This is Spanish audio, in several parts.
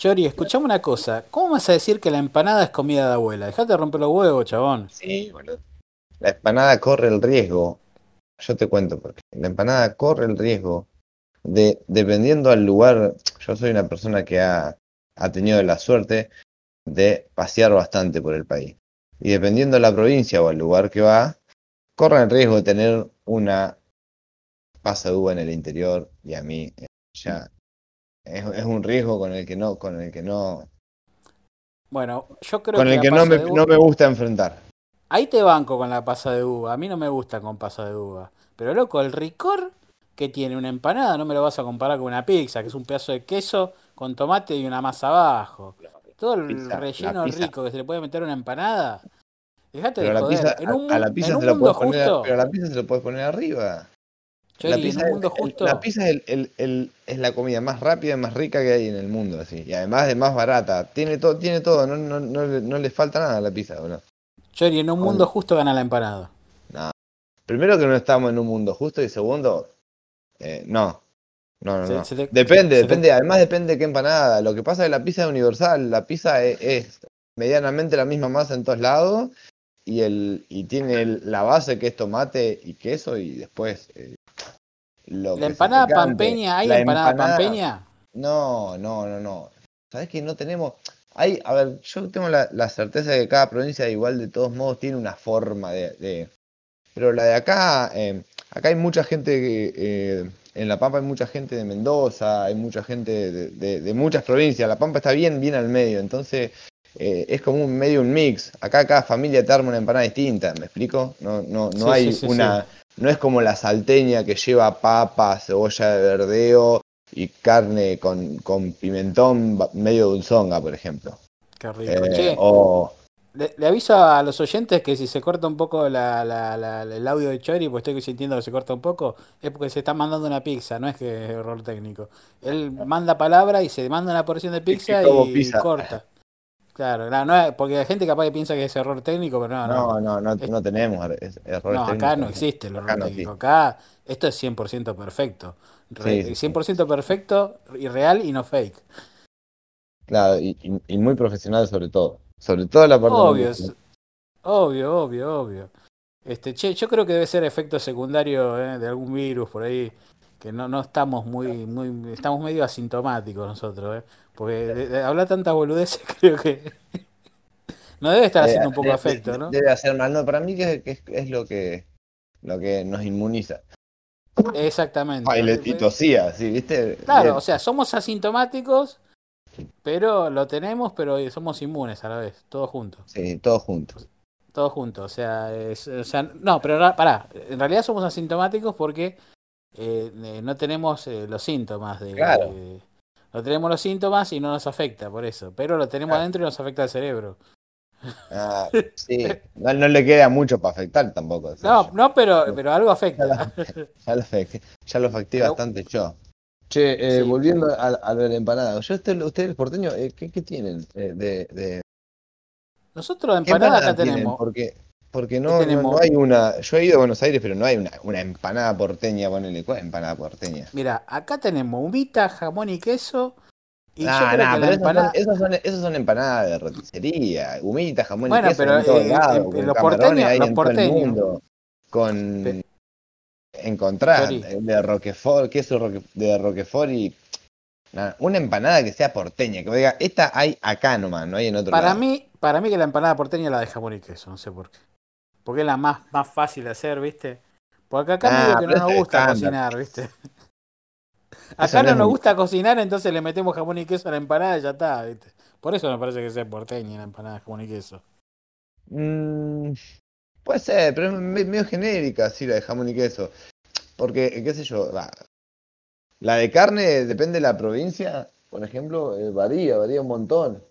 Chori, escuchame una cosa. ¿Cómo vas a decir que la empanada es comida de abuela? Dejate de romper los huevos, chabón. Sí, boludo. La empanada corre el riesgo. Yo te cuento porque la empanada corre el riesgo de, dependiendo al lugar, yo soy una persona que ha, ha tenido la suerte de pasear bastante por el país. Y dependiendo de la provincia o al lugar que va, corre el riesgo de tener una pasa en el interior y a mí eh, ya es, es un riesgo con el que no, con el que no, Bueno, yo creo con que el que no me, no me gusta enfrentar. Ahí te banco con la pasa de uva. A mí no me gusta con pasa de uva. Pero loco, el ricor que tiene una empanada no me lo vas a comparar con una pizza, que es un pedazo de queso con tomate y una masa abajo. Todo el pizza- relleno rico que se le puede meter a una empanada. Dejate Pero de la joder. pizza, en un, a, a la pizza en un se lo mundo poner, justo, pero a la pizza se lo puedes poner arriba. La en pizza, un mundo es, el- justo, la pizza es, el- el- el- es la comida más rápida y más rica que hay en el mundo, así. Y además de más barata. Tiene todo, tiene todo, no, no, no, le- no le falta nada a la pizza, boludo. Chori, en un mundo justo gana la empanada. No. Primero que no estamos en un mundo justo y segundo, eh, no. No, no, Se- no. se te- depende, se te- depende. Además depende de qué empanada. Lo que pasa es que la pizza es universal. La pizza es, es medianamente la misma masa en todos lados y el y tiene el- la base que es tomate y queso y después eh, lo La empanada pampeña, ¿hay La empanada, empanada- pampeña? No, no, no, no. ¿Sabes que no tenemos? Hay, a ver, yo tengo la, la certeza de que cada provincia igual de todos modos tiene una forma de... de- pero la de acá, eh, acá hay mucha gente, que, eh, en La Pampa hay mucha gente de Mendoza, hay mucha gente de, de- de muchas provincias. La Pampa está bien, bien al medio, entonces eh, es como un medio un mix. Acá cada familia te arma una empanada distinta, ¿me explico? No, no, no Sí, hay sí, sí, una... No es como la salteña que lleva papa, cebolla de verdeo y carne con, con pimentón medio dulzonga, por ejemplo. Qué rico. Eh, Che, o le, le aviso a los oyentes que si se corta un poco la, la- la- el audio de Chori, pues estoy sintiendo que se corta un poco, es porque se está mandando una pizza, no es que es error técnico. Él manda palabra y se manda una porción de pizza y pizza. corta. Claro, no, no es- porque hay gente capaz que piensa que es error técnico, pero no, no. no, no, no, no tenemos er- es- errores No, acá técnicos. no existe el Acá error no técnico. Acá esto es 100% perfecto. Re- Sí, sí, sí. 100% perfecto y real y no fake. Claro, y, y- y muy profesional sobre todo. Sobre todo la parte Obvio, es- obvio, obvio, obvio. Este, che, yo creo que debe ser efecto secundario eh, de algún virus por ahí, que no, no estamos muy, muy, estamos medio asintomáticos nosotros, eh, porque de, de hablar tantas boludeces creo que no debe estar Eh, haciendo un poco efecto, de- ¿no? Debe hacer mal. No, para mí que, que es, es lo que lo que nos inmuniza. Exactamente. Ay, le, Eh, y tosía, sí, ¿viste? Claro, Bien. o sea, somos asintomáticos, pero lo tenemos, pero somos inmunes a la vez, todos juntos. Sí, todos juntos. Todos juntos, o sea, es- o sea, no, pero pará, en realidad somos asintomáticos porque eh, eh, no tenemos eh, los síntomas de, Claro. de- no tenemos los síntomas y no nos afecta por eso, pero lo tenemos Claro. adentro y nos afecta al cerebro. Ah, sí, no, no le queda mucho para afectar tampoco. o sea, No, no, pero, pero algo afecta. ya lo, ya lo facté Pero- bastante yo. Che, eh, Sí. volviendo a, a lo de la empanada. Yo, este- ustedes, porteños, eh, ¿qué, qué tienen eh, de, de- Nosotros de ¿Qué empanada empanada acá tienen? tenemos. Porque, porque ¿Qué no, no, hay una. Yo he ido a Buenos Aires, pero no hay una, una empanada porteña, ponele. ¿Cuál empanada porteña? Mira, acá tenemos humita, jamón y queso. Y yo Nah, creo nah, que la empanada. son, esas, son, esas son empanadas de roticería. Humita, jamón Bueno, y queso pero, en eh, con en los porteños- ahí los en todo el mundo. Con. Pe- encontrar eh, de Roquefort, queso de Roquefort y. una empanada que sea porteña, que diga, esta hay acá nomás, no hay en otro Para lado. mí, para mí que la empanada porteña la de jamón y queso, no sé por qué. Porque es la más, más fácil de hacer, ¿viste? Porque acá Ah, medio que no nos gusta cocinar, ¿viste? Acá no nos gusta cocinar, entonces le metemos jamón y queso a la empanada y ya está, ¿viste? Por eso me parece que sea porteña la empanada de jamón y queso. Mm, puede ser, pero es me- medio genérica, sí, la de jamón y queso. Porque, qué sé yo, la de carne depende de la provincia, por ejemplo, eh, varía, varía un montón.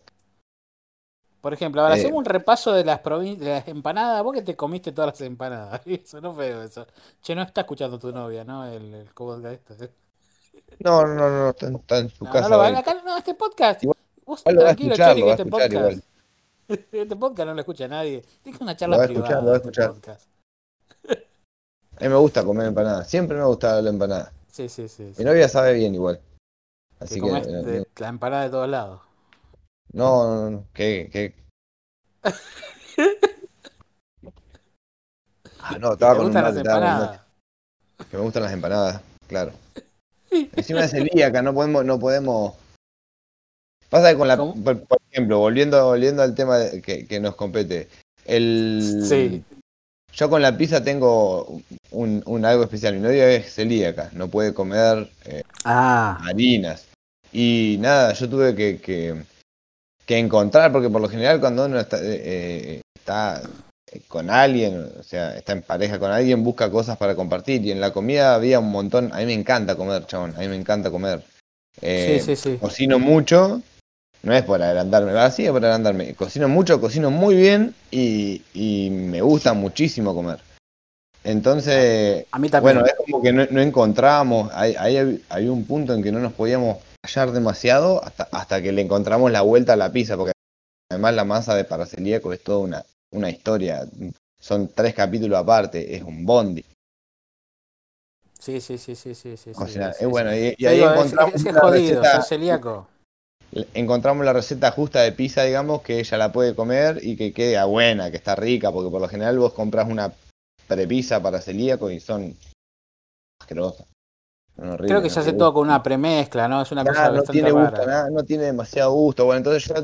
Por ejemplo, ahora Eh. hacemos un repaso de las de las empanadas. Vos que te comiste todas las empanadas. Eso no feo eso. Che, no está escuchando tu novia, ¿no? El, el podcast este. No, no, no, no, está, en- está en su No, casa. no lo va hoy. acá, no, este podcast. Igual- Vos igual a tranquilo, escuchar, Chori, que a este escuchar podcast. igual. Este podcast no lo escucha nadie. Tienes una Lo charla va a privada. escuchar, lo va a este escuchar. podcast. A mí me gusta comer empanada, siempre me ha gustado la empanada. Sí, sí, sí. sí. Mi novia sabe bien igual. Así que, eh, la empanada de todos lados. No, no, no, ¿qué? qué? Ah, no, ¿Que estaba con un gustan las con un empanadas? Que me gustan las empanadas, claro. Encima es celíaca, no podemos, no podemos. Pasa que con la, por ejemplo, volviendo, volviendo al tema de- que, que nos compete. El, Sí. Yo con la pizza tengo un, un algo especial. Mi novia es celíaca, no puede comer eh, Ah, harinas. Y nada, yo tuve que, que, que encontrar, porque por lo general cuando uno está, eh, eh, está con alguien, o sea, está en pareja con alguien, busca cosas para compartir. Y en la comida había un montón. A mí me encanta comer, chabón, a mí me encanta comer. Eh, sí, sí, sí. Cocino mucho, no es por agrandarme, va así es por agrandarme. Cocino mucho, cocino muy bien y, y me gusta muchísimo comer. Entonces, A mí también. bueno, es como que no, no encontrábamos, ahí, ahí había un punto en que no nos podíamos hallar demasiado hasta, hasta que le encontramos la vuelta a la pizza, porque además la masa de para celíaco es toda una, una historia. Son tres capítulos aparte, es un bondi. Sí, sí, sí, sí, sí, sí. O sea, sí, es bueno, sí. y, y ahí digo, encontramos es- es una jodido, receta- celíaco. encontramos la receta justa de pizza, digamos, que ella la puede comer y que quede buena, que está rica, porque por lo general vos compras una prepizza para celíaco y son asquerosas. Creo que se hace todo con una premezcla, ¿no? Es una cosa no bastante tiene gusto, rara. no tiene demasiado gusto. Bueno, entonces yo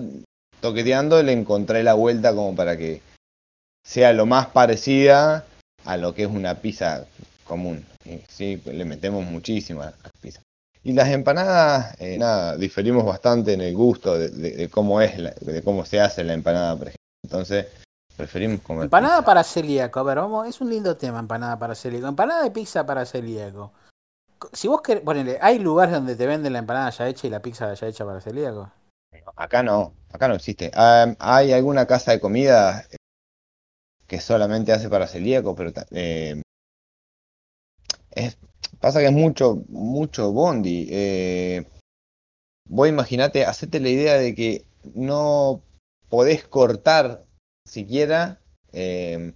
toqueteando le encontré la vuelta como para que sea lo más parecida a lo que es una pizza común. Sí, le metemos muchísimo a las pizzas. Y las empanadas, eh, nada, diferimos bastante en el gusto de, de- de cómo es, la- de cómo se hace la empanada, por ejemplo. Entonces, preferimos comer Empanada pizza. para celíaco, a ver, vamos, es un lindo tema, empanada para celíaco. Empanada de pizza para celíaco. Si vos querés, ponele, ¿hay lugares donde te venden la empanada ya hecha y la pizza ya hecha para celíaco? Acá no, acá no existe. Ah, hay alguna casa de comida que solamente hace para celíaco, pero eh, es, pasa que es mucho, mucho bondi. Eh, vos imaginate, hacete la idea de que no podés cortar siquiera eh,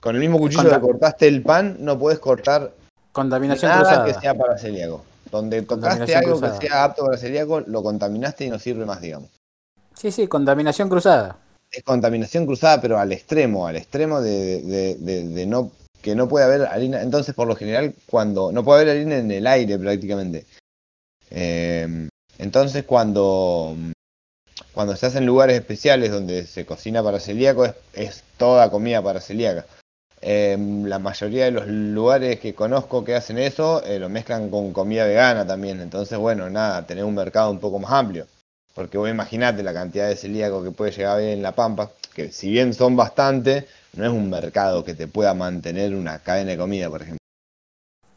con el mismo cuchillo que cortaste el pan, no podés cortar Contaminación nada cruzada. que sea para celíaco. Donde tocaste algo cruzada. que sea apto para celíaco, lo contaminaste y no sirve más, digamos. Sí, sí, contaminación cruzada. es contaminación cruzada, pero al extremo, al extremo de, de- de- de no que no puede haber harina. Entonces, por lo general, cuando no puede haber harina en el aire prácticamente. Eh, entonces, cuando cuando se hacen lugares especiales donde se cocina para celíaco, es, es toda comida para celíaca. Eh, la mayoría de los lugares que conozco que hacen eso eh, lo mezclan con comida vegana también. Entonces, bueno, nada, tener un mercado un poco más amplio. Porque vos imaginate la cantidad de celíacos que puede llegar a haber en La Pampa, que si bien son bastante, no es un mercado que te pueda mantener una cadena de comida, por ejemplo.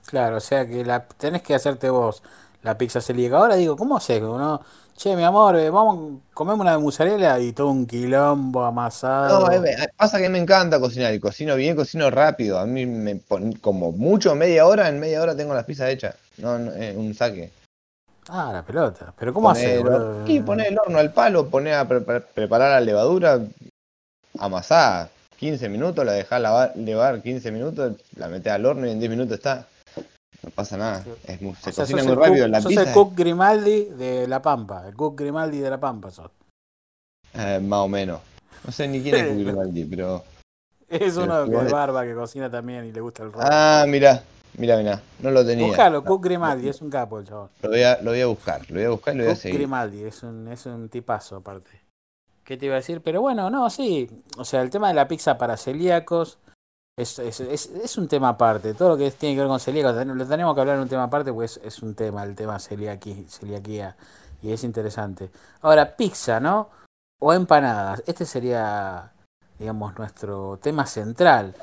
Claro, o sea que la, tenés que hacerte vos la pizza celíaca. Ahora digo, ¿cómo haces? ¿No? Che, mi amor, eh, vamos, comemos una de mozzarella y todo un quilombo amasado. No, eh, eh, pasa que me encanta cocinar y cocino bien, cocino rápido. A mí me pon- como mucho media hora, en media hora tengo las pizzas hechas. No, no, eh, un saque. Ah, la pelota. Pero ¿cómo haces? Y poner el horno al palo, poner a pre- pre- preparar la levadura, amasar 15 minutos, la dejás lavar, levar 15 minutos, la metés al horno y en 10 minutos está. No pasa nada. Es muy- se O sea, cocina muy rápido. cook- La sos pizza el es- cook Grimaldi de La Pampa. El cook Grimaldi de La Pampa sos. eh, más o menos. No sé ni quién es Cook Grimaldi, pero. Es Pero uno que es barba, que cocina también y le gusta el rock. Ah, mirá, mirá, mirá. No lo tenía. Buscalo, Cook Grimaldi, es un capo el chabón. lo, voy a, lo voy a buscar, lo voy a buscar y lo voy a Cook seguir. Grimaldi, es un, es un tipazo aparte. ¿Qué te iba a decir? Pero bueno, no, sí. O sea, el tema de la pizza para celíacos es, es, es, es un tema aparte. Todo lo que tiene que ver con celíacos, lo tenemos que hablar en un tema aparte, pues es un tema, el tema celiaqui, celiaquía. Y es interesante. Ahora, pizza, ¿no? O empanadas. Este sería, digamos, nuestro tema central.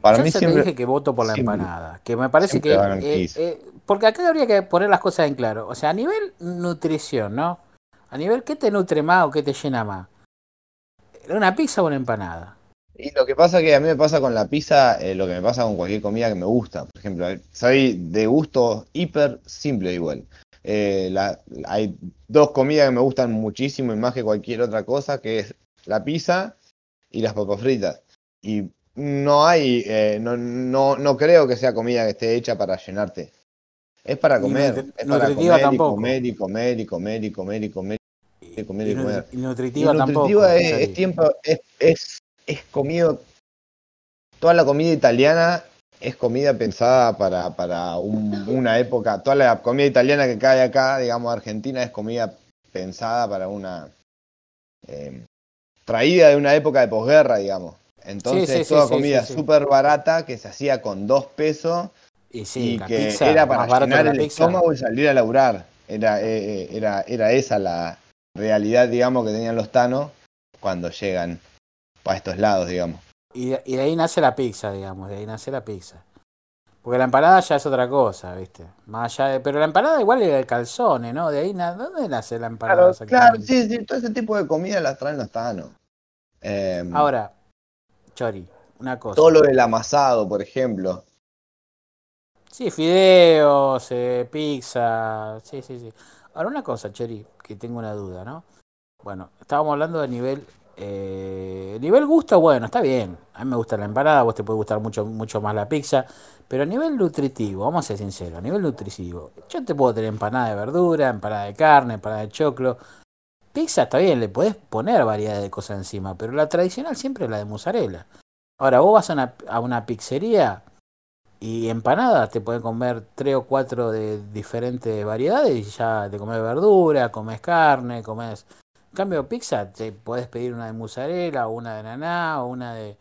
Para Yo mí siempre. te dije que voto por la siempre- empanada, que me parece que... eh, eh, porque acá habría que poner las cosas en claro. O sea, a nivel nutrición, ¿no? A nivel, ¿qué te nutre más o qué te llena más? ¿Una pizza o una empanada? Y lo que pasa que a mí me pasa con la pizza, eh, lo que me pasa con cualquier comida que me gusta. Por ejemplo, soy de gusto hiper simple igual. Eh, la- hay dos comidas que me gustan muchísimo y más que cualquier otra cosa, que es la pizza y las papas fritas. Y no hay, eh, no, no, no creo que sea comida que esté hecha para llenarte. Es para comer, nutri- es para comer y comer y comer y comer y comer y comer. Y comer y comer. Y nutritiva Y tampoco. nutritiva es, tiempo, es, es, es comido. Toda la comida italiana es comida pensada para, para un- una época. Toda la comida italiana que cae acá, digamos, Argentina, es comida pensada para una. eh, traída de una época de posguerra, digamos. Entonces, sí, sí, toda sí, comida súper barata que se hacía con dos pesos Y que pizza, era para llenar el pizza. estómago y salir a laburar. Era, eh, eh, era, era esa la realidad, digamos, que tenían los tanos cuando llegan para estos lados, digamos. Y, de- y de ahí nace la pizza, digamos, de ahí nace la pizza. Porque la empanada ya es otra cosa, ¿viste? Más allá de, pero la empanada igual era el calzone, ¿no? De ahí, na- ¿dónde nace la empanada Claro, claro, sí, sí, todo ese tipo de comida las traen los tanos. Eh, Ahora, Chori, una cosa. todo lo del amasado, por ejemplo. Sí, fideos, eh, pizza, sí, sí, sí. Ahora una cosa, Chori, que tengo una duda, ¿no? Bueno, estábamos hablando de nivel, eh, nivel gusto, bueno, está bien. A mí me gusta la empanada, vos te puede gustar mucho, mucho más la pizza, pero a nivel nutritivo, vamos a ser sinceros, a nivel nutritivo, yo te puedo tener empanada de verdura, empanada de carne, empanada de choclo. Pizza está bien, le podés poner variedad de cosas encima, pero la tradicional siempre es la de mozzarella. Ahora, vos vas a una, a una pizzería y empanadas te pueden comer tres o cuatro de diferentes variedades y ya te comes verdura, comes carne, comes... En cambio, pizza te podés pedir una de mozzarella o una de naná o una de...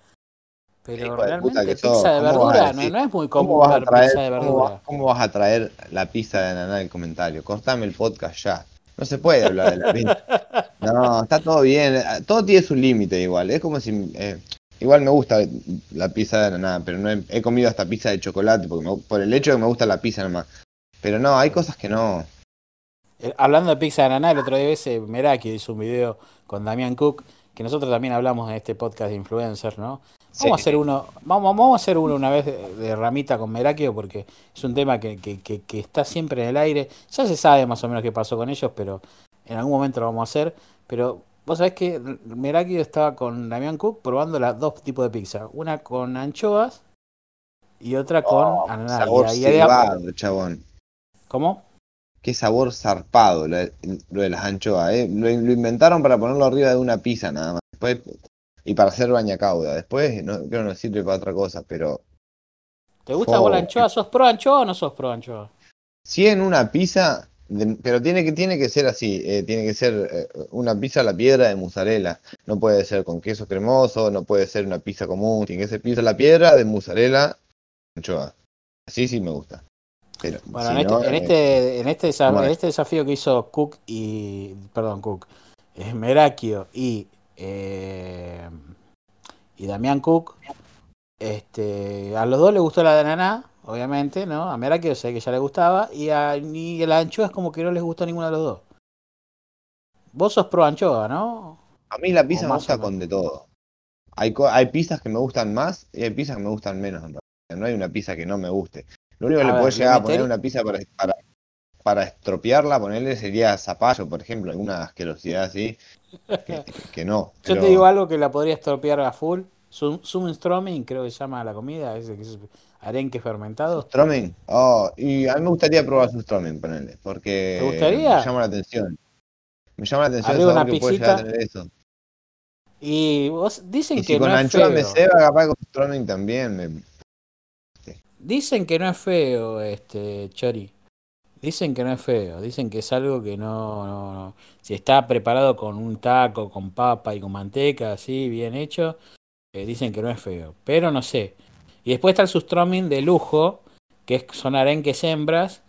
Pero de puta realmente sos, pizza de ¿cómo vas a verdura no, no es muy ¿Cómo común ver traer, pizza de cómo, verdura. vas- cómo vas a traer la pizza de naná del comentario? Cortame el podcast ya. No se puede hablar de la pizza. No, está todo bien. Todo tiene su límite igual. Es como si. eh, igual me gusta la pizza de naná, pero no he, he comido hasta pizza de chocolate porque me- por el hecho de que me gusta la pizza nomás. Pero no, hay cosas que no. Eh, Hablando de pizza de naná, el otro día ese Meraki hizo un video con Damián Cook, que nosotros también hablamos en este podcast de influencers, ¿no? Vamos a hacer uno, vamos, vamos a hacer uno una vez de, de ramita con Merakio porque es un tema que, que, que, que está siempre en el aire. Ya se sabe más o menos qué pasó con ellos, pero en algún momento lo vamos a hacer. Pero vos sabés que Merakio estaba con Damián Cook probando las dos tipos de pizza. Una con anchoas y otra con Oh, ananá. sabor Y ahí había- cebado, chabón. ¿Cómo? Qué sabor zarpado lo, de- lo de las anchoas, ¿eh? Lo, lo inventaron para ponerlo arriba de una pizza nada más. Después, y para hacer bañacauda. Después, no, creo que no sirve para otra cosa, pero ¿Te gusta Oh. vos la anchoa? ¿Sos pro anchoa o no sos pro anchoa? si en una pizza, de- pero tiene que, tiene que ser así, eh, tiene que ser eh, una pizza a la piedra de mozzarella. No puede ser con queso cremoso, no puede ser una pizza común, tiene que ser pizza a la piedra de mozzarella, anchoa. Así sí me gusta. Pero, Bueno, si en, este, en, eh, este, en, este este desafío que hizo Cook y. Perdón, Cook. eh, Merakio y. eh, y Damián Cook. Este, a los dos les gustó la de Naná, obviamente, ¿no? A Merakio sé que ya le gustaba. Y a, a la anchoa es como que no les gustó ninguno de los dos. Vos sos pro anchoa, ¿no? A mí la pizza me gusta con de todo. Hay, hay pizzas que me gustan más y hay pizzas que me gustan menos. en realidad. No hay una pizza que no me guste. Lo único que A le ¿le llegar a poner una pizza para, para, para estropearla, ponerle sería zapallo, por ejemplo, alguna asquerosidad así, que, que no. Yo pero- te digo algo que la podría estropear a full. Sumstroming, creo que se llama la comida, ese que es arenque fermentado. Stromming, oh, y a mí me gustaría probar su Stromming, ponerle, porque ¿Te gustaría? me llama la atención. Me llama la atención el sabor que puede llegar a tener eso. Y vos dicen Y que si con no es anchoa me ceba, capaz con Stromming también. me- Dicen que no es feo, este Chori. Dicen que no es feo. Dicen que es algo que no, no, no. Si está preparado con un taco, con papa y con manteca, así, bien hecho, eh, dicen que no es feo. Pero no sé. Y después está el sustroming de lujo, que son arenques hembras,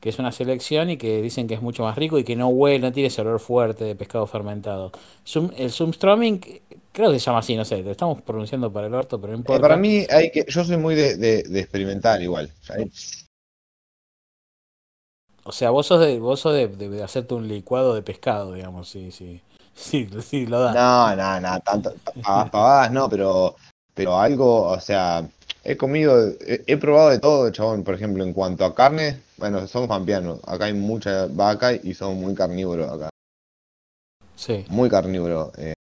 que es una selección y que dicen que es mucho más rico y que no huele, no tiene ese olor fuerte de pescado fermentado. El Sumstroming, creo que se llama así, no sé, lo estamos pronunciando para el orto, pero no Eh, importa. para mí hay que, yo soy muy de, de- de experimentar igual. O sea, hay- O sea, vos sos de, vos sos de, de- de hacerte un licuado de pescado, digamos, sí, sí. Sí, sí, lo da. No, no, no, tanto, pavadas, pavadas no, pero, pero algo, o sea, he comido, he, he probado de todo, chabón, por ejemplo, en cuanto a carne, bueno, somos pampeanos, acá hay mucha vaca y somos muy carnívoros acá, Sí. muy carnívoros. eh.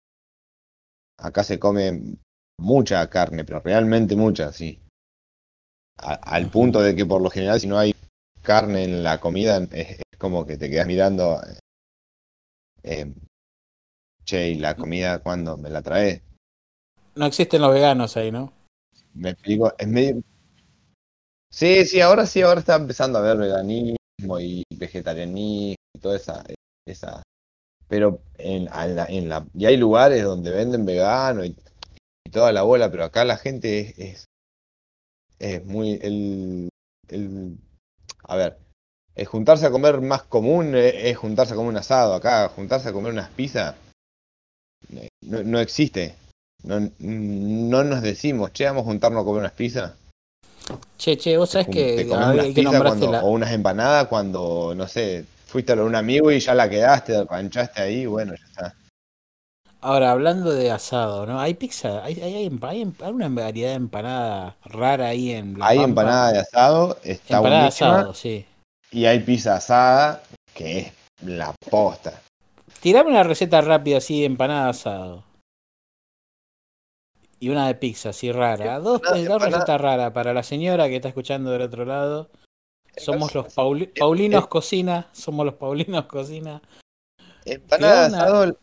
Acá se come mucha carne, pero realmente mucha, sí. A- al punto de que por lo general si no hay carne en la comida es, es como que te quedas mirando. eh, Che, ¿y la comida cuándo me la trae? No existen los veganos ahí, ¿no? Me explico, es medio... Sí, sí, ahora sí, ahora está empezando a ver veganismo y vegetarianismo y toda esa, esa... Pero en, la- en la, y hay lugares donde venden vegano y, toda la bola, pero acá la gente es, es, es muy... El, el, a ver, el juntarse a comer más común es, es juntarse a comer un asado. Acá, juntarse a comer unas pizzas eh, no, no existe. No, no nos decimos, che, vamos a juntarnos a comer unas pizzas. Che, che, vos sabés que, unas que cuando- la... o unas empanadas cuando, no sé, fuiste a un amigo y ya la quedaste, ranchaste ahí, bueno, ya está. Ahora, hablando de asado, ¿no? Hay pizza, hay, hay, hay, hay hay una variedad de empanada rara ahí en La hay Pampa. empanada de asado, está Empanada buenísima, asado, sí. y hay pizza asada, que es la posta. Tirame una receta rápida así de empanada de asado. Y una de pizza, así rara. Dos, dos recetas raras para la señora que está escuchando del otro lado. Somos los Pauli- Paulinos Cocina. Somos los Paulinos Cocina. Empanada de asado,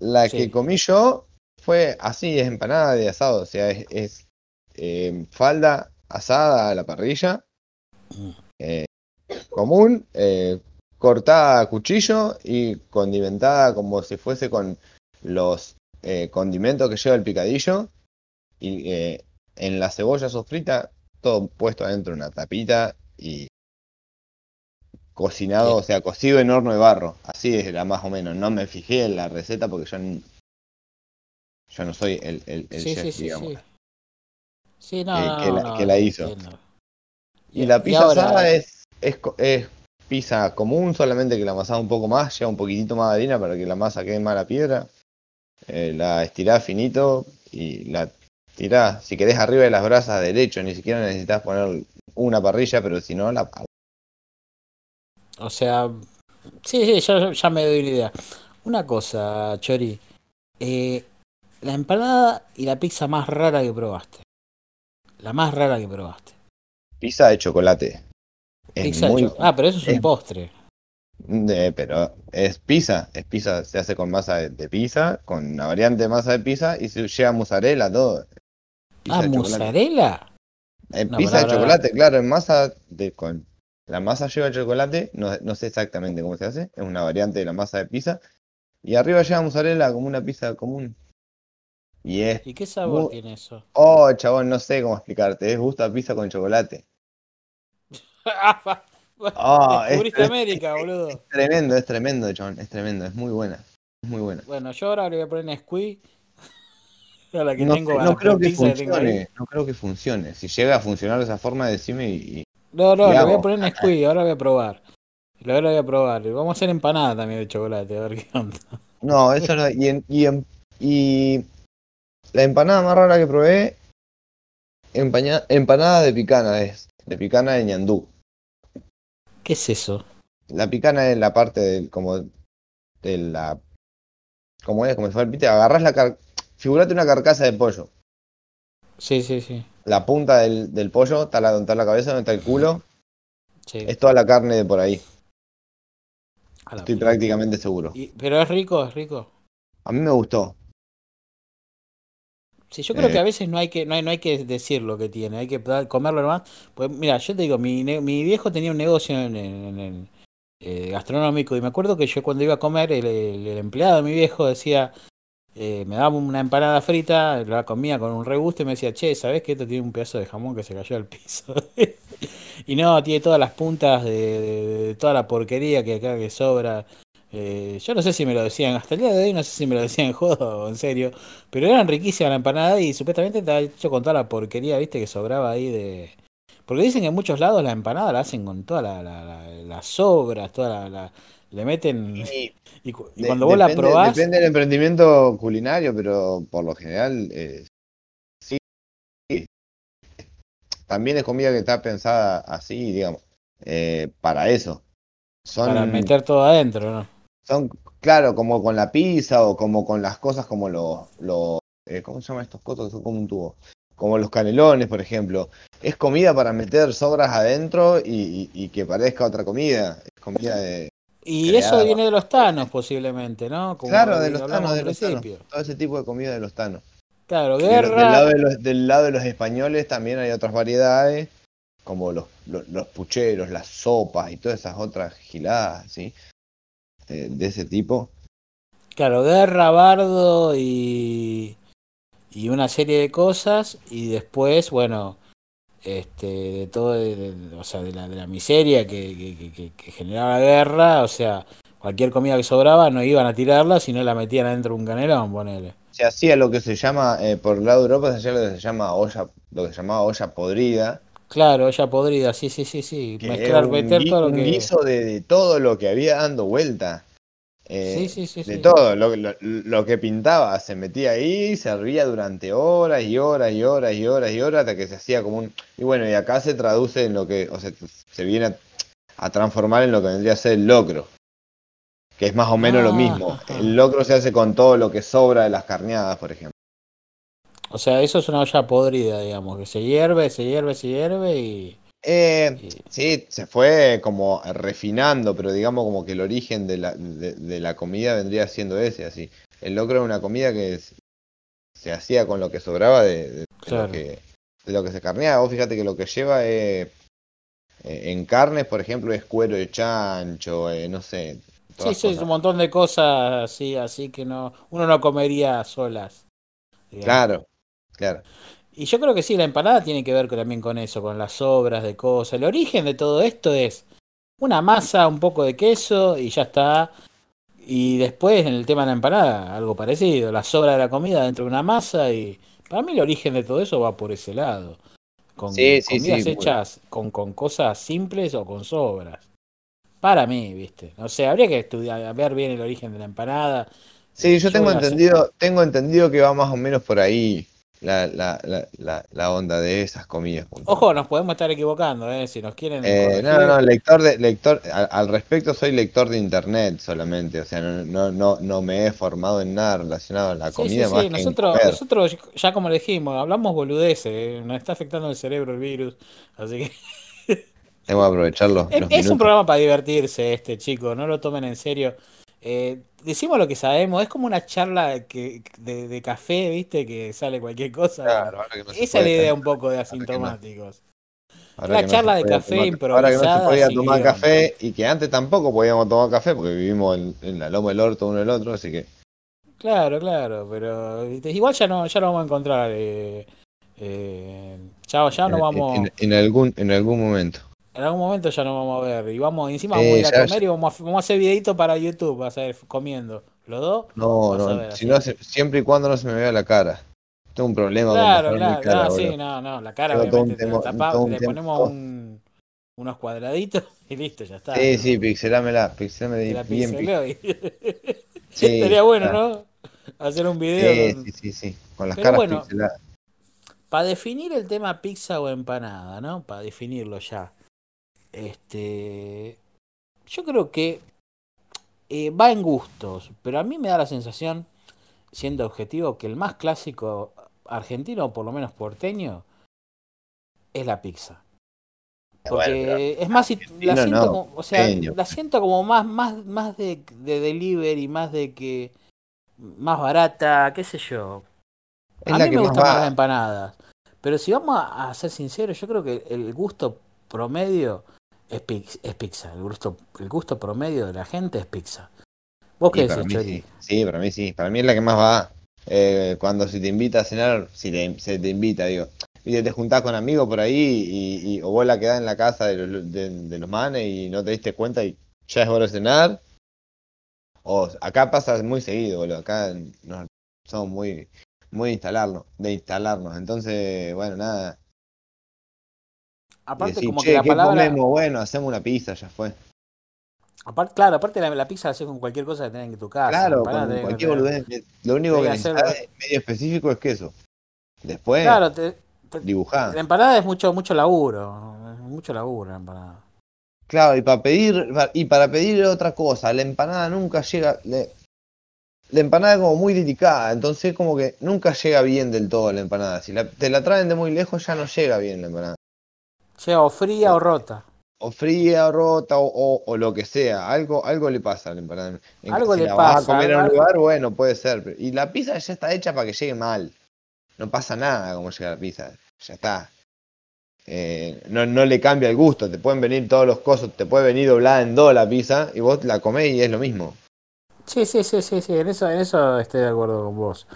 la Sí. que comí yo fue así, es empanada de asado, o sea, es, es, eh, falda asada a la parrilla, Mm. eh, común, eh, cortada a cuchillo y condimentada como si fuese con los eh, condimentos que lleva el picadillo y eh, en la cebolla sofrita todo puesto adentro de una tapita y cocinado, o sea, cocido en horno de barro. Así era más o menos. No me fijé en la receta porque yo, yo no soy el, el, el Sí, chef, sí, sí, digamos. sí. Sí, no, Que- no, la- no, que la hizo. Y la pizza ahora- asada es, es, es pizza común, solamente que la amasás un poco más, lleva un poquitito más de harina para que la masa quede más a la piedra. Eh, la estirás finito y la tirás, si querés, arriba de las brasas derecho, ni siquiera necesitas poner una parrilla, pero si no, la O sea, sí, sí, ya, ya me doy la idea. Una cosa, Chori. eh, la empanada y la pizza más rara que probaste. La más rara que probaste. pizza de chocolate. Es Pizza de muy, cho- Ah, pero eso es un postre. Pero es pizza, es pizza, se hace con masa de, de pizza, con una variante de masa de pizza y se lleva mozzarella, todo. Pizza Ah, mozzarella. No, pizza de chocolate, claro, en masa de con la masa lleva chocolate, no, no sé exactamente cómo se hace, es una variante de la masa de pizza y arriba lleva mozzarella como una pizza común. Y es, ¿Y qué sabor tiene eso? oh, chabón, no sé cómo explicarte, es gusto a pizza con chocolate. Es- Descubriste es- América, boludo. Tremendo, es tremendo, chabón, es tremendo, es muy buena, es muy buena. Bueno, yo ahora le voy a poner. A la que No, tengo, a no creo que funcione, no creo que funcione. Si llega a funcionar de esa forma, decime y, No, no, le voy a poner Nesquik, ahora voy a probar. Ahora voy a probar. Vamos a hacer empanada también de chocolate, a ver qué onda. No, eso no. Y, en- y, en- y la empanada más rara que probé, empaña- empanada de picana es, de picana de ñandú. ¿Qué es eso? La picana es la parte del, como, de la, como es, como fuera el pite, agarrás la car, figurate una carcasa de pollo. Sí, sí, sí. La punta del, del pollo, está la, donde está la cabeza, donde está el culo, sí. es toda la carne de por ahí. Estoy prácticamente seguro. Y- pero es rico, es rico. A mí me gustó. Sí, yo creo Eh. que a veces no hay que, no hay, no hay que decir lo que tiene, hay que comerlo nomás. Pues mira, yo te digo, mi, mi viejo tenía un negocio en, en- en el, eh, gastronómico y me acuerdo que yo cuando iba a comer, el, el- el empleado de mi viejo decía, eh, me daba una empanada frita, la comía con un regusto y me decía, che, ¿sabés que esto tiene un pedazo de jamón que se cayó al piso? y no, tiene todas las puntas de, de- de toda la porquería que acá que sobra. Eh, yo no sé si me lo decían, hasta el día de hoy no sé si me lo decían en jodo o en serio, pero eran riquísimas la empanada y supuestamente estaba hecho con toda la porquería, viste, que sobraba ahí de... Porque dicen que en muchos lados la empanada la hacen con todas la, la- la- las sobras, toda la, le meten... Y Y, cu- y de- cuando vos la probás... Depende del emprendimiento culinario, pero por lo general eh, sí. También es comida que está pensada así, digamos, eh, para eso. Son, Para meter todo adentro, ¿no? Son, claro, como con la pizza o como con las cosas como los, los eh, ¿cómo se llaman estos cosas que son como un tubo? Como los canelones, por ejemplo. Es comida para meter sobras adentro y, y- y que parezca otra comida. Es comida de... Y eso viene de los tanos posiblemente, ¿no? claro, de los tanos, de los tanos. Todo ese tipo de comida de los tanos. Claro, guerra. Del lado, de los, españoles también hay otras variedades, como los, los, pucheros, las sopas y todas esas otras giladas, ¿sí? Eh, de ese tipo. Claro, guerra, bardo y, y una serie de cosas. Y después, bueno, este, de todo, o sea, de la, de la miseria que, que, generaba la guerra, o sea, cualquier comida que sobraba no iban a tirarla, sino la metían adentro de un canelón, ponele. Se hacía lo que se llama, eh, por el lado de Europa se hacía lo que se llama olla, lo que se llamaba olla podrida. Claro, olla podrida, sí, sí, sí, sí. Mezclar, meter todo lo que. Guiso de, todo lo que había dando vuelta. Eh, sí, sí, de todo, lo, lo, que pintaba se metía ahí, se hervía durante horas y horas y horas y horas y horas hasta que se hacía como un... Y bueno, y acá se traduce en lo que, o sea, se viene a, transformar en lo que vendría a ser el locro, que es más o menos lo ah, mismo. El locro se hace con todo lo que sobra de las carneadas, por ejemplo. O sea, eso es una olla podrida, digamos, que se hierve, se hierve, se hierve y... Eh, sí, se fue como refinando, pero digamos como que el origen de la, de, la comida vendría siendo ese, así. El locro es una comida que se hacía con lo que sobraba de, lo, que, de lo que se carneaba. Vos fíjate que lo que lleva eh, en carnes, por ejemplo, es cuero de chancho, eh, no sé. Sí, sí, un montón de cosas así, así que no uno no comería solas. Claro, claro. Y yo creo que sí, la empanada tiene que ver también con eso, con las sobras de cosas. El origen de todo esto es una masa, un poco de queso y ya está. Y después en el tema de la empanada, algo parecido, la sobra de la comida dentro de una masa y para mí el origen de todo eso va por ese lado. Con comidas hechas con, con cosas simples o con sobras. Para mí, viste. No sé, habría que estudiar, ver bien el origen de la empanada. Sí, yo, tengo entendido, tengo entendido que va más o menos por ahí la, la, la, la, onda de esas comidas. Ojo, nos podemos estar equivocando, ¿eh? si nos quieren. Eh, no, no, lector de, lector, al, respecto soy lector de internet solamente, o sea, no, no, no, me he formado en nada relacionado a la comida. Sí, sí, nosotros, nosotros, ya como le dijimos, hablamos boludeces, ¿eh? nos está afectando el cerebro el virus, así que. Tengo que aprovecharlo. Es, es un programa para divertirse este, chico, no lo tomen en serio. Eh, decimos lo que sabemos, es como una charla que, de, café, ¿viste? Que sale cualquier cosa. Esa es la idea un poco de asintomáticos. Una charla de café improvisada. Ahora que no se podía tomar café y que antes tampoco podíamos tomar café porque vivimos en, la loma del orto uno el otro, así que. Claro, claro, pero igual ya no, ya lo vamos a encontrar. Eh, eh, ya, ya no vamos. en, algún, en algún momento en algún momento ya nos vamos a ver. Y vamos, encima vamos a ir a comer y vamos a, hacer videitos para YouTube, vas a ver, comiendo. ¿Los dos? No, no, si no siempre y cuando no se me vea la cara. Tengo un problema claro, con claro, cara, sí, no, no, la cara obviamente le ponemos un, unos cuadraditos y listo, ya está. Sí, sí, pixelámela, pixelámela bien. sí, Estaría bueno, ¿no? Hacer un video. Sí, sí, sí, sí, con las caras bueno, pixeladas. Para definir el tema pizza o empanada, ¿no? Para definirlo ya. Este, yo creo que eh, va en gustos, pero a mí me da la sensación, siendo objetivo, que el más clásico argentino, o por lo menos porteño, es la pizza. Porque es más, la siento, como, o sea, la siento como más, más, más de, de delivery, más de que, más barata, qué sé yo. a mí me gustan más las empanadas. Pero si vamos a, a, ser sinceros, yo creo que el gusto promedio es, pizza. El gusto, el gusto promedio de la gente es pizza. ¿Vos qué decís, sí. sí. para mí sí. Para mí es la que más va. Eh, cuando se te invita a cenar, si se te invita, digo. Y te juntás con amigos por ahí y, o vos la quedás en la casa de los, de, los manes y no te diste cuenta y ya es hora de cenar. O acá pasa muy seguido, boludo. Acá somos muy, muy de instalarnos, de instalarnos. Entonces, bueno, nada Aparte, como que la palabra. Comemos? Bueno, hacemos una pizza, ya fue. Aparte, claro, aparte la, la pizza la haces con cualquier cosa que tengas en tu casa. Claro, con cualquier boludez. Lo único que hacer... medio específico es queso. Después, claro, te, dibujar. La empanada es mucho, mucho laburo. Mucho laburo la empanada. Claro, y para pedir, y para pedir otra cosa, la empanada nunca llega. la empanada es como muy delicada, entonces como que nunca llega bien del todo la empanada. Si te la traen de muy lejos ya no llega bien la empanada. Sea o fría o rota. o fría o rota o, o- o lo que sea. Algo, algo le pasa a la empanada. En- Algo si le la vas a pasa, comer a un algo- lugar, bueno, puede ser. pero- Y la pizza ya está hecha para que llegue mal. No pasa nada como llega la pizza. Ya está. Eh, no, no le cambia el gusto. Te pueden venir todos los cosos, te puede venir doblada en dos la pizza y vos la comés y es lo mismo. Sí, sí, sí, sí, sí, en eso, en eso estoy de acuerdo con vos.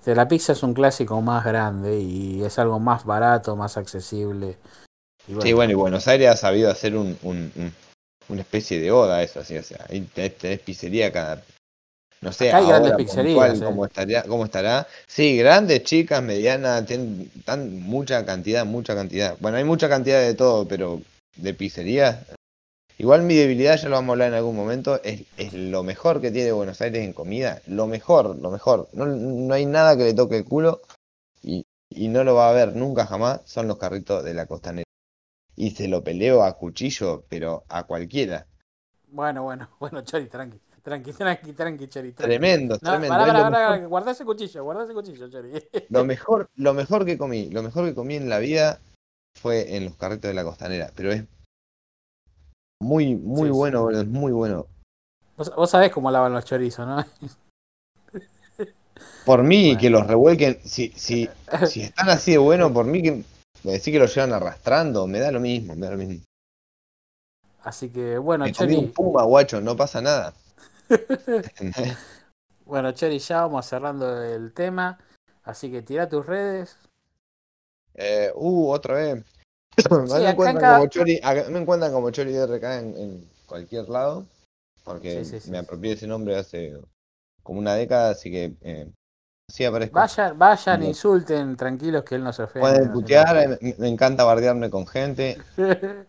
Este, la pizza es un clásico más grande y es algo más barato, más accesible. Y Sí, bueno, y Buenos Aires ha sabido hacer un, un- un- una especie de oda a eso, así, o sea, ahí tenés, tenés pizzería cada, no sé, Acá hay grandes pizzerías, puntual, eh. cómo estaría, cómo estará. Sí, grandes, chicas, medianas, tienen tan mucha cantidad, mucha cantidad. Bueno, hay mucha cantidad de todo, pero de pizzerías. Igual mi debilidad, ya lo vamos a hablar en algún momento, es, es lo mejor que tiene Buenos Aires en comida, lo mejor, lo mejor. No, no hay nada que le toque el culo y, y no lo va a ver nunca jamás, son los carritos de la costanera. Y se lo peleo a cuchillo, pero a cualquiera. Bueno, bueno, bueno, Chori, tranqui, tranqui, tranqui, tranqui, Chori. tranqui. Tremendo, No, tremendo. pará, pará, pará, guardá ese cuchillo, guardá ese cuchillo, Chori. lo mejor, lo mejor que comí, lo mejor que comí en la vida fue en los carritos de la costanera, pero es muy, muy Sí, bueno, boludo, es muy bueno. Vos, vos sabés cómo lavan los chorizos, ¿no? Por mí, Bueno. que los revuelquen, si, si, si están así de bueno, por mí que decir que los llevan arrastrando, me da lo mismo, me da lo mismo. Así que, bueno, Me comí un puma, guacho, no pasa nada. Bueno, Chori, ya vamos cerrando el tema. Así que tira tus redes. Eh, uh, otra vez. me, encuentran cada- como Chori, acá- me encuentran como Chori de RK en, en cualquier lado. Porque Sí, sí, sí, me apropié ese nombre hace como una década, así que eh, Vayan, vayan, insulten, tranquilos que él no se ofende. Pueden putear, eh, me, encanta bardearme con gente.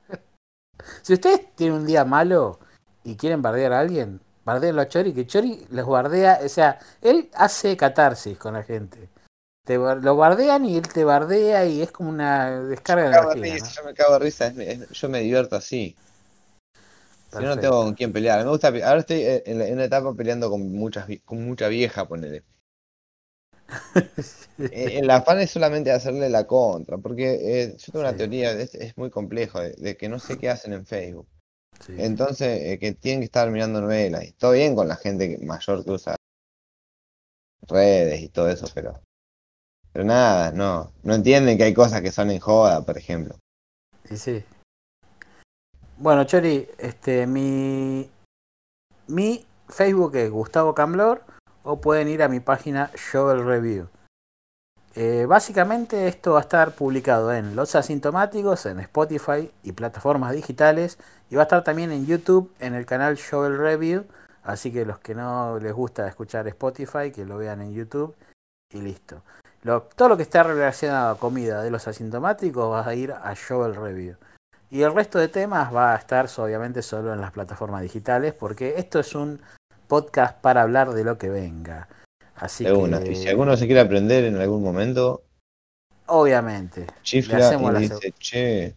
si ustedes tienen un día malo y quieren bardear a alguien, bardeenlo a Chori, que Chori los bardea, o sea, él hace catarsis con la gente. Te, lo bardean y él te bardea y es como una descarga de energía. risa, Yo me cago de risa, yo me divierto así. Si no, tengo con quién pelear. Me gusta, ahora estoy eh, en, la- en una etapa peleando con muchas con mucha vieja, ponele. Eh, El afán es solamente hacerle la contra, porque eh, yo tengo una Sí. teoría, es, es muy complejo, de, de que no sé qué hacen en Facebook. Sí. Entonces, eh, que tienen que estar mirando novelas. Y todo bien con la gente mayor que usa redes y todo eso, pero. Pero nada, no. No entienden que hay cosas que son en joda, por ejemplo. Y sí. Bueno, Chori, este, mi, mi Facebook es Gustavo Camblor o pueden ir a mi página Shovel Review. Eh, básicamente esto va a estar publicado en Los Asintomáticos, en Spotify y plataformas digitales y va a estar también en YouTube en el canal Shovel Review. Así que los que no les gusta escuchar Spotify, que lo vean en YouTube y listo. Todo lo que está relacionado a comida de los asintomáticos va a ir a Shovel Review. Y el resto de temas va a estar obviamente solo en las plataformas digitales porque esto es un podcast para hablar de lo que venga. Así De una. que Y si alguno se quiere aprender en algún momento, obviamente. chifla hacemos y la dice, che,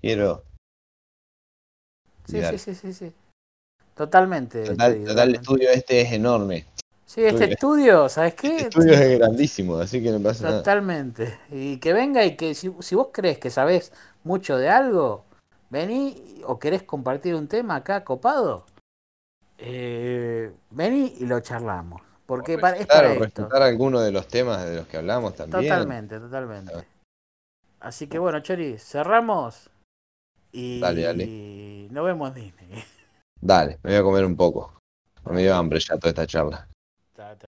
quiero. Sí, sí, sí, sí, sí. Totalmente. Total, el totalmente. estudio este es enorme. Sí, este estudio. estudio, ¿sabes qué? Este estudio es grandísimo, así que no pasa nada. Totalmente. Y que venga y que si, si vos crees que sabés mucho de algo, vení o querés compartir un tema acá copado, eh, vení y lo charlamos. Porque para, es para esto. alguno de los temas de los que hablamos también. Totalmente, totalmente. Así que bueno, Chori, cerramos y Dale, dale. nos vemos en Disney. Dale, me voy a comer un poco. Me dio hambre ya toda esta charla.